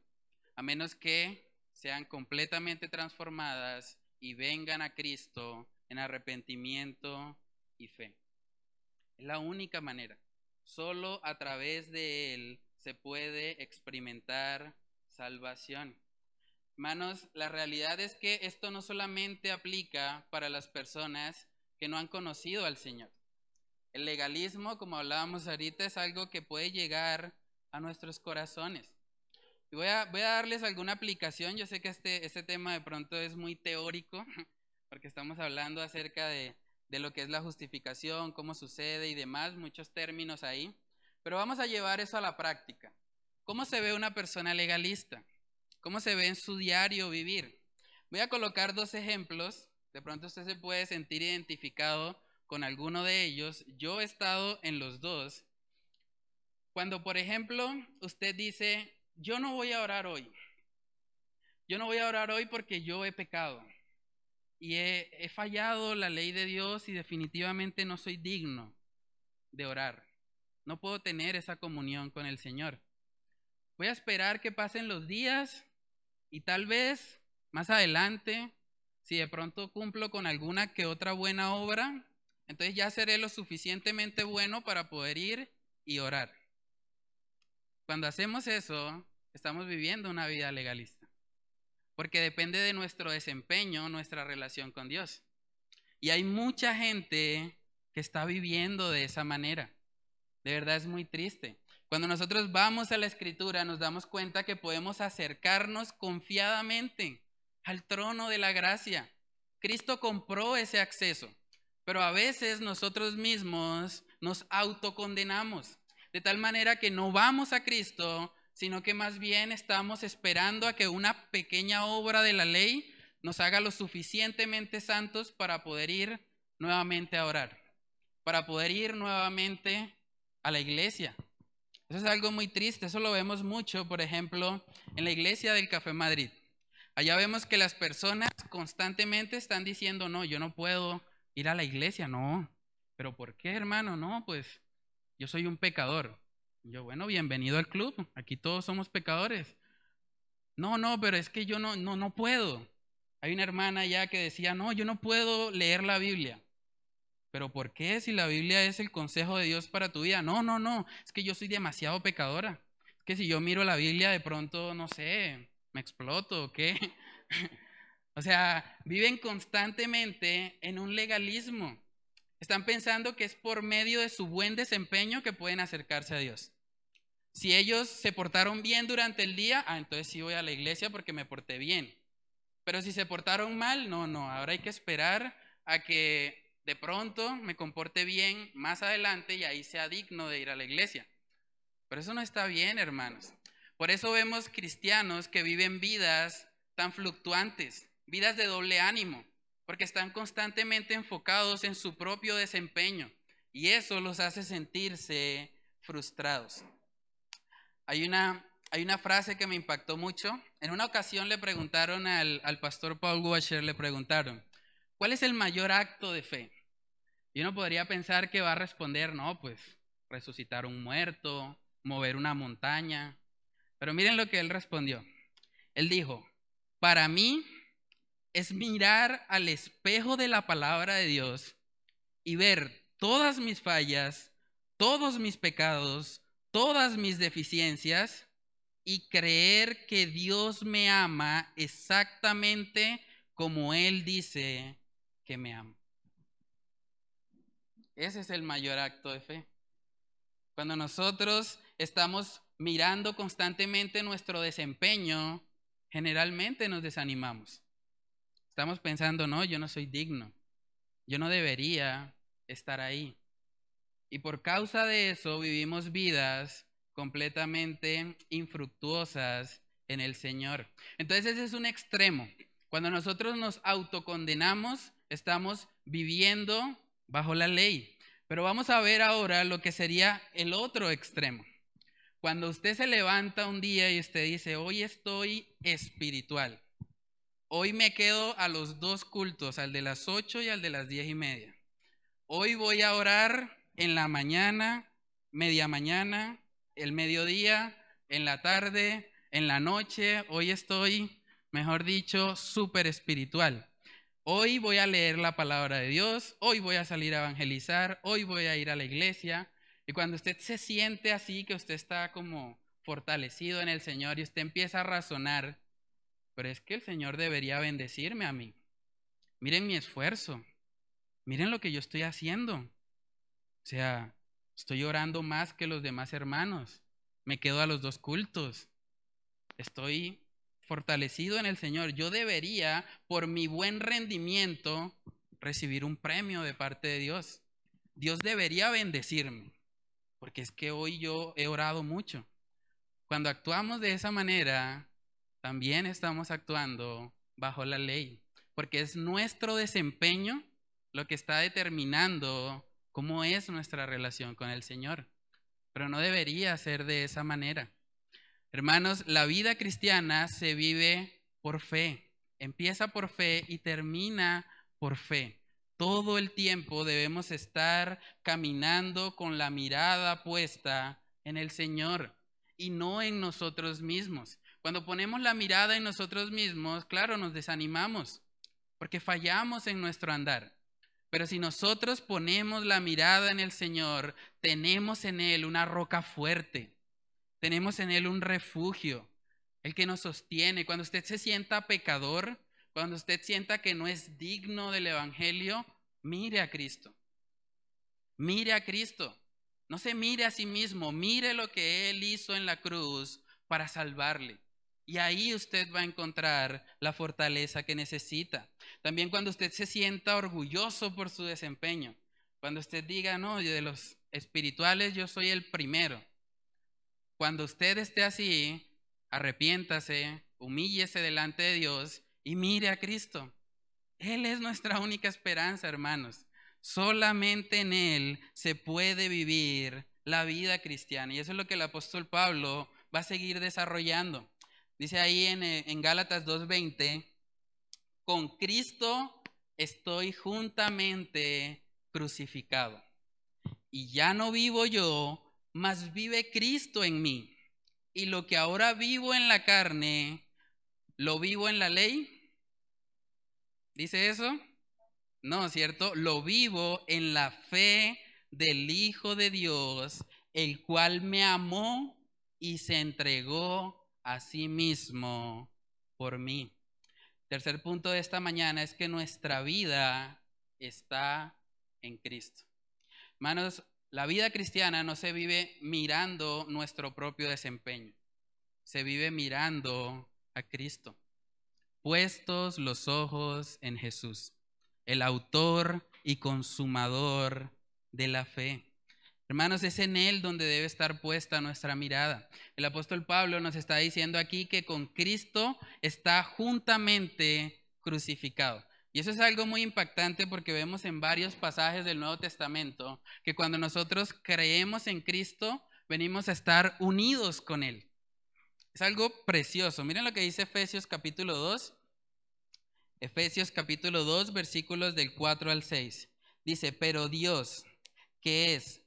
S1: a menos que sean completamente transformadas y vengan a Cristo en arrepentimiento y fe. Es la única manera. Solo a través de Él se puede experimentar salvación. Hermanos, la realidad es que esto no solamente aplica para las personas que no han conocido al Señor. El legalismo, como hablábamos ahorita, es algo que puede llegar a nuestros corazones. Voy a, voy a darles alguna aplicación. Yo sé que este, este tema de pronto es muy teórico, porque estamos hablando acerca de, de lo que es la justificación, cómo sucede y demás, muchos términos ahí. Pero vamos a llevar eso a la práctica. ¿Cómo se ve una persona legalista? ¿Cómo se ve en su diario vivir? Voy a colocar dos ejemplos. De pronto usted se puede sentir identificado con alguno de ellos. Yo he estado en los dos. Cuando, por ejemplo, usted dice, yo no voy a orar hoy. Yo no voy a orar hoy porque yo he pecado y he, fallado la ley de Dios y definitivamente no soy digno de orar. No puedo tener esa comunión con el Señor. Voy a esperar que pasen los días y tal vez más adelante, si de pronto cumplo con alguna que otra buena obra, entonces ya seré lo suficientemente bueno para poder ir y orar. Cuando hacemos eso, estamos viviendo una vida legalista, porque depende de nuestro desempeño, nuestra relación con Dios. Y hay mucha gente que está viviendo de esa manera. De verdad es muy triste. Cuando nosotros vamos a la escritura nos damos cuenta que podemos acercarnos confiadamente al trono de la gracia. Cristo compró ese acceso, pero a veces nosotros mismos nos autocondenamos, de tal manera que no vamos a Cristo, sino que más bien estamos esperando a que una pequeña obra de la ley nos haga lo suficientemente santos para poder ir nuevamente a orar, para poder ir nuevamente a la iglesia. Eso es algo muy triste, eso lo vemos mucho, por ejemplo, en la iglesia del Café Madrid. Allá vemos que las personas constantemente están diciendo, no, yo no puedo ir a la iglesia, no. Pero ¿por qué, hermano? No, pues yo soy un pecador. Yo, bueno, bienvenido al club, aquí todos somos pecadores. No, no, pero es que yo no, no, no puedo. Hay una hermana ya que decía, no, yo no puedo leer la Biblia. Pero ¿por qué si la Biblia es el consejo de Dios para tu vida? No, no, no, es que yo soy demasiado pecadora. Es que si yo miro la Biblia de pronto, no sé, me exploto o qué. o sea, viven constantemente en un legalismo. Están pensando que es por medio de su buen desempeño que pueden acercarse a Dios. Si ellos se portaron bien durante el día, ah, entonces sí voy a la iglesia porque me porté bien. Pero si se portaron mal, no, no, ahora hay que esperar a que de pronto me comporte bien más adelante y ahí sea digno de ir a la iglesia. Pero eso no está bien, hermanos. Por eso vemos cristianos que viven vidas tan fluctuantes, vidas de doble ánimo, porque están constantemente enfocados en su propio desempeño y eso los hace sentirse frustrados. Hay una, hay una frase que me impactó mucho. En una ocasión le preguntaron al, al pastor Paul Washer, le preguntaron, ¿cuál es el mayor acto de fe? Y uno podría pensar que va a responder, no, pues resucitar un muerto, mover una montaña. Pero miren lo que él respondió. Él dijo, para mí es mirar al espejo de la palabra de Dios y ver todas mis fallas, todos mis pecados, todas mis deficiencias y creer que Dios me ama exactamente como Él dice que me ama. Ese es el mayor acto de fe. Cuando nosotros estamos mirando constantemente nuestro desempeño, generalmente nos desanimamos. Estamos pensando, no, yo no soy digno, yo no debería estar ahí. Y por causa de eso vivimos vidas completamente infructuosas en el Señor. Entonces ese es un extremo. Cuando nosotros nos autocondenamos, estamos viviendo bajo la ley. Pero vamos a ver ahora lo que sería el otro extremo. Cuando usted se levanta un día y usted dice, hoy estoy espiritual. Hoy me quedo a los dos cultos, al de las ocho y al de las diez y media. Hoy voy a orar en la mañana, media mañana, el mediodía, en la tarde, en la noche. Hoy estoy, mejor dicho, súper espiritual. Hoy voy a leer la palabra de Dios, hoy voy a salir a evangelizar, hoy voy a ir a la iglesia. Y cuando usted se siente así, que usted está como fortalecido en el Señor y usted empieza a razonar, pero es que el Señor debería bendecirme a mí. Miren mi esfuerzo, miren lo que yo estoy haciendo. O sea, estoy orando más que los demás hermanos, me quedo a los dos cultos, estoy fortalecido en el Señor. Yo debería, por mi buen rendimiento, recibir un premio de parte de Dios. Dios debería bendecirme, porque es que hoy yo he orado mucho. Cuando actuamos de esa manera, también estamos actuando bajo la ley, porque es nuestro desempeño lo que está determinando cómo es nuestra relación con el Señor. Pero no debería ser de esa manera. Hermanos, la vida cristiana se vive por fe. Empieza por fe y termina por fe. Todo el tiempo debemos estar caminando con la mirada puesta en el Señor y no en nosotros mismos. Cuando ponemos la mirada en nosotros mismos, claro, nos desanimamos porque fallamos en nuestro andar. Pero si nosotros ponemos la mirada en el Señor, tenemos en Él una roca fuerte, tenemos en Él un refugio, el que nos sostiene. Cuando usted se sienta pecador, cuando usted sienta que no es digno del Evangelio, mire a Cristo. Mire a Cristo. No se mire a sí mismo, mire lo que Él hizo en la cruz para salvarle. Y ahí usted va a encontrar la fortaleza que necesita. También cuando usted se sienta orgulloso por su desempeño, cuando usted diga, no, de los espirituales yo soy el primero. Cuando usted esté así, arrepiéntase, humíllese delante de Dios y mire a Cristo. Él es nuestra única esperanza, hermanos. Solamente en Él se puede vivir la vida cristiana. Y eso es lo que el apóstol Pablo va a seguir desarrollando. Dice ahí en, eh, en Gálatas 2.20, con Cristo estoy juntamente crucificado. Y ya no vivo yo, mas vive Cristo en mí. Y lo que ahora vivo en la carne, ¿lo vivo en la ley? ¿Dice eso? No, ¿cierto? Lo vivo en la fe del Hijo de Dios, el cual me amó y se entregó a sí mismo por mí. Tercer punto de esta mañana es que nuestra vida está en Cristo. Hermanos, la vida cristiana no se vive mirando nuestro propio desempeño, se vive mirando a Cristo. Puestos los ojos en Jesús, el autor y consumador de la fe. Hermanos, es en Él donde debe estar puesta nuestra mirada. El apóstol Pablo nos está diciendo aquí que con Cristo está juntamente crucificado. Y eso es algo muy impactante porque vemos en varios pasajes del Nuevo Testamento que cuando nosotros creemos en Cristo, venimos a estar unidos con Él. Es algo precioso. Miren lo que dice Efesios capítulo 2. Efesios capítulo 2, versículos del 4 al 6. Dice, pero Dios, que es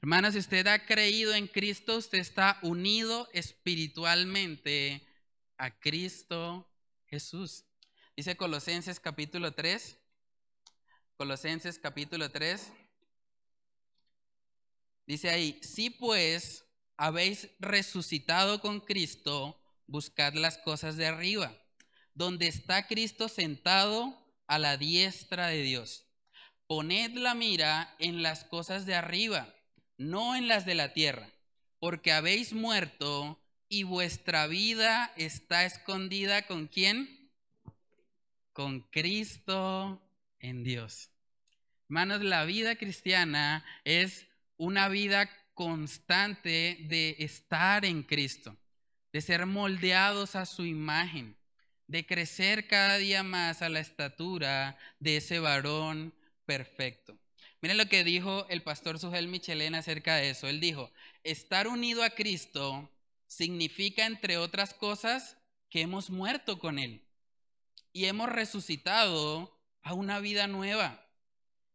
S1: Hermanas, si usted ha creído en Cristo, usted está unido espiritualmente a Cristo Jesús. Dice Colosenses capítulo 3. Colosenses capítulo 3. Dice ahí, si pues habéis resucitado con Cristo, buscad las cosas de arriba, donde está Cristo sentado a la diestra de Dios. Poned la mira en las cosas de arriba no en las de la tierra, porque habéis muerto y vuestra vida está escondida con quién? Con Cristo en Dios. Hermanos, la vida cristiana es una vida constante de estar en Cristo, de ser moldeados a su imagen, de crecer cada día más a la estatura de ese varón perfecto. Miren lo que dijo el pastor Sujel Michelena acerca de eso. Él dijo, estar unido a Cristo significa, entre otras cosas, que hemos muerto con Él y hemos resucitado a una vida nueva.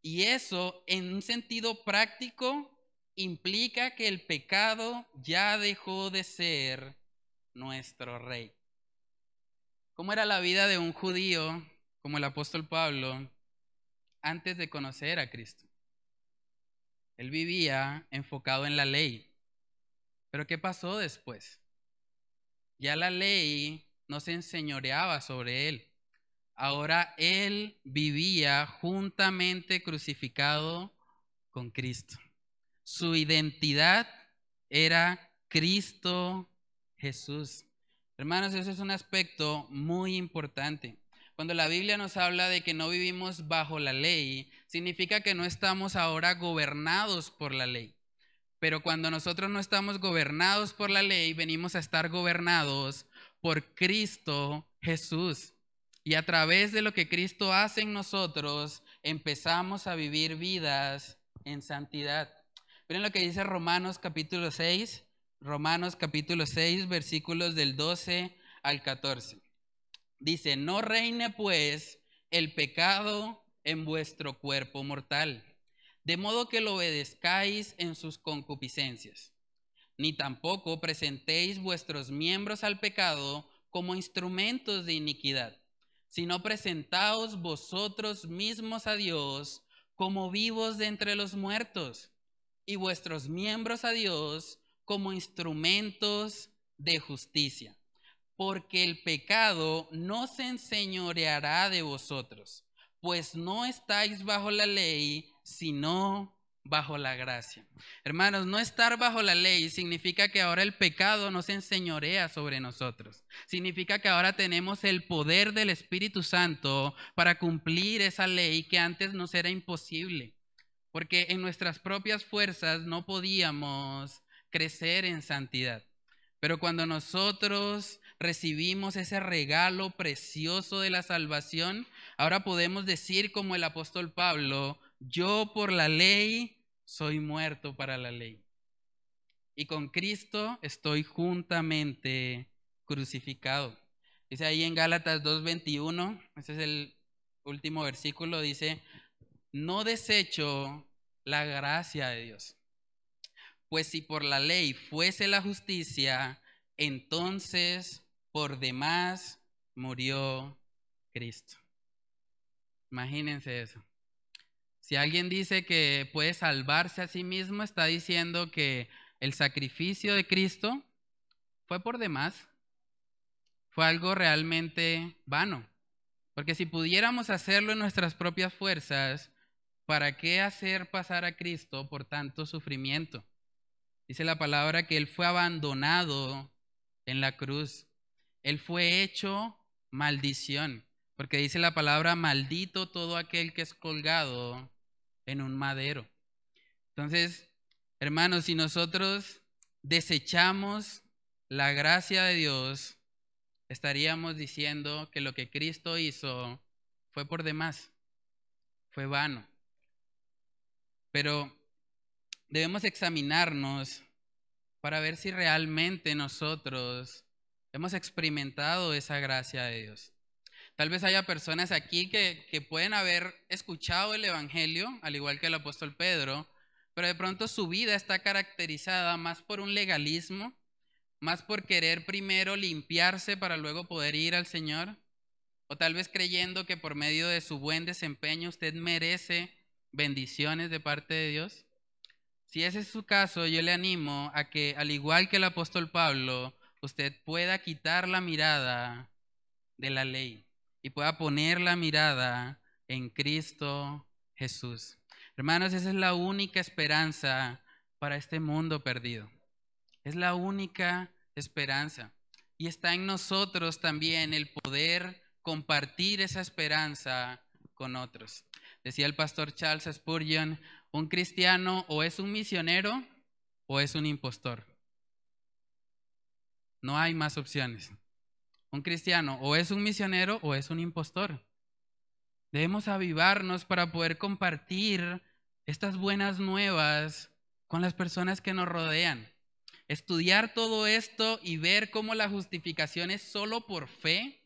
S1: Y eso, en un sentido práctico, implica que el pecado ya dejó de ser nuestro rey. ¿Cómo era la vida de un judío como el apóstol Pablo antes de conocer a Cristo? Él vivía enfocado en la ley. Pero ¿qué pasó después? Ya la ley no se enseñoreaba sobre él. Ahora él vivía juntamente crucificado con Cristo. Su identidad era Cristo Jesús. Hermanos, ese es un aspecto muy importante. Cuando la Biblia nos habla de que no vivimos bajo la ley, significa que no estamos ahora gobernados por la ley. Pero cuando nosotros no estamos gobernados por la ley, venimos a estar gobernados por Cristo Jesús. Y a través de lo que Cristo hace en nosotros, empezamos a vivir vidas en santidad. Miren lo que dice Romanos capítulo 6, Romanos capítulo 6, versículos del 12 al 14. Dice, no reine pues el pecado en vuestro cuerpo mortal de modo que lo obedezcáis en sus concupiscencias. Ni tampoco presentéis vuestros miembros al pecado como instrumentos de iniquidad, sino presentaos vosotros mismos a Dios como vivos de entre los muertos, y vuestros miembros a Dios como instrumentos de justicia. Porque el pecado no se enseñoreará de vosotros, pues no estáis bajo la ley, sino bajo la gracia. Hermanos, no estar bajo la ley significa que ahora el pecado no se enseñorea sobre nosotros. Significa que ahora tenemos el poder del Espíritu Santo para cumplir esa ley que antes nos era imposible. Porque en nuestras propias fuerzas no podíamos crecer en santidad. Pero cuando nosotros recibimos ese regalo precioso de la salvación, ahora podemos decir como el apóstol Pablo, yo por la ley soy muerto para la ley. Y con Cristo estoy juntamente crucificado. Dice ahí en Gálatas 2.21, ese es el último versículo, dice, no desecho la gracia de Dios. Pues si por la ley fuese la justicia, entonces por demás murió Cristo. Imagínense eso. Si alguien dice que puede salvarse a sí mismo, está diciendo que el sacrificio de Cristo fue por demás, fue algo realmente vano. Porque si pudiéramos hacerlo en nuestras propias fuerzas, ¿para qué hacer pasar a Cristo por tanto sufrimiento? Dice la palabra que Él fue abandonado en la cruz. Él fue hecho maldición. Porque dice la palabra, maldito todo aquel que es colgado en un madero. Entonces, hermanos, si nosotros desechamos la gracia de Dios, estaríamos diciendo que lo que Cristo hizo fue por demás, fue vano. Pero debemos examinarnos para ver si realmente nosotros hemos experimentado esa gracia de Dios. Tal vez haya personas aquí que, pueden haber escuchado el Evangelio, al igual que el apóstol Pedro, pero de pronto su vida está caracterizada más por un legalismo, más por querer primero limpiarse para luego poder ir al Señor, o tal vez creyendo que por medio de su buen desempeño usted merece bendiciones de parte de Dios. Si ese es su caso, yo le animo a que, al igual que el apóstol Pablo, usted pueda quitar la mirada de la ley y pueda poner la mirada en Cristo Jesús. Hermanos, esa es la única esperanza para este mundo perdido. Es la única esperanza. Y está en nosotros también el poder compartir esa esperanza con otros. Decía el pastor Charles Spurgeon, un cristiano o es un misionero o es un impostor. No hay más opciones un cristiano o es un misionero o es un impostor. Debemos avivarnos para poder compartir estas buenas nuevas con las personas que nos rodean. estudiar todo esto y ver cómo la justificación es solo por fe,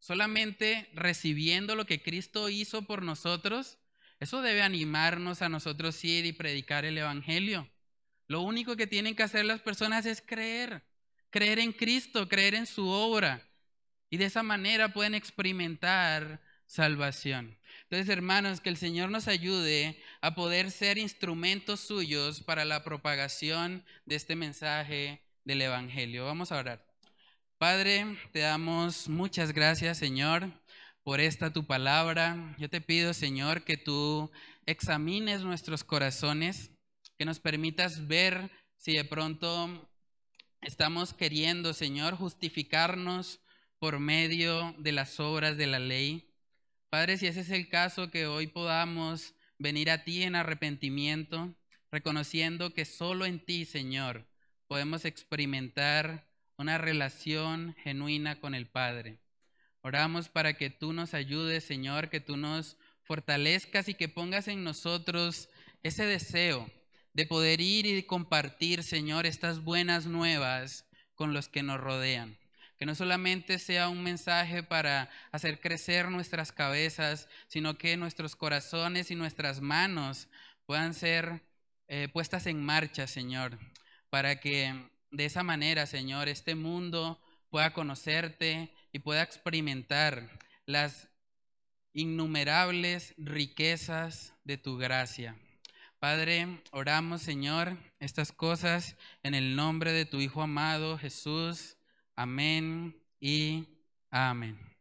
S1: solamente recibiendo lo que Cristo hizo por nosotros, eso debe animarnos a nosotros ir y predicar el Evangelio. Lo único que tienen que hacer las personas es creer, creer en Cristo, creer en su obra. Y de esa manera pueden experimentar salvación. Entonces, hermanos, que el Señor nos ayude a poder ser instrumentos suyos para la propagación de este mensaje del Evangelio. Vamos a orar. Padre, te damos muchas gracias, Señor, por esta tu palabra. Yo te pido, Señor, que tú examines nuestros corazones, que nos permitas ver si de pronto estamos queriendo, Señor, justificarnos por medio de las obras de la ley. Padre, si ese es el caso, que hoy podamos venir a ti en arrepentimiento, reconociendo que solo en ti, Señor, podemos experimentar una relación genuina con el Padre. Oramos para que tú nos ayudes, Señor, que tú nos fortalezcas y que pongas en nosotros ese deseo de poder ir y compartir, Señor, estas buenas nuevas con los que nos rodean que no solamente sea un mensaje para hacer crecer nuestras cabezas, sino que nuestros corazones y nuestras manos puedan ser eh, puestas en marcha, Señor, para que de esa manera, Señor, este mundo pueda conocerte y pueda experimentar las innumerables riquezas de tu gracia. Padre, oramos, Señor, estas cosas en el nombre de tu Hijo amado, Jesús. Amén y amén.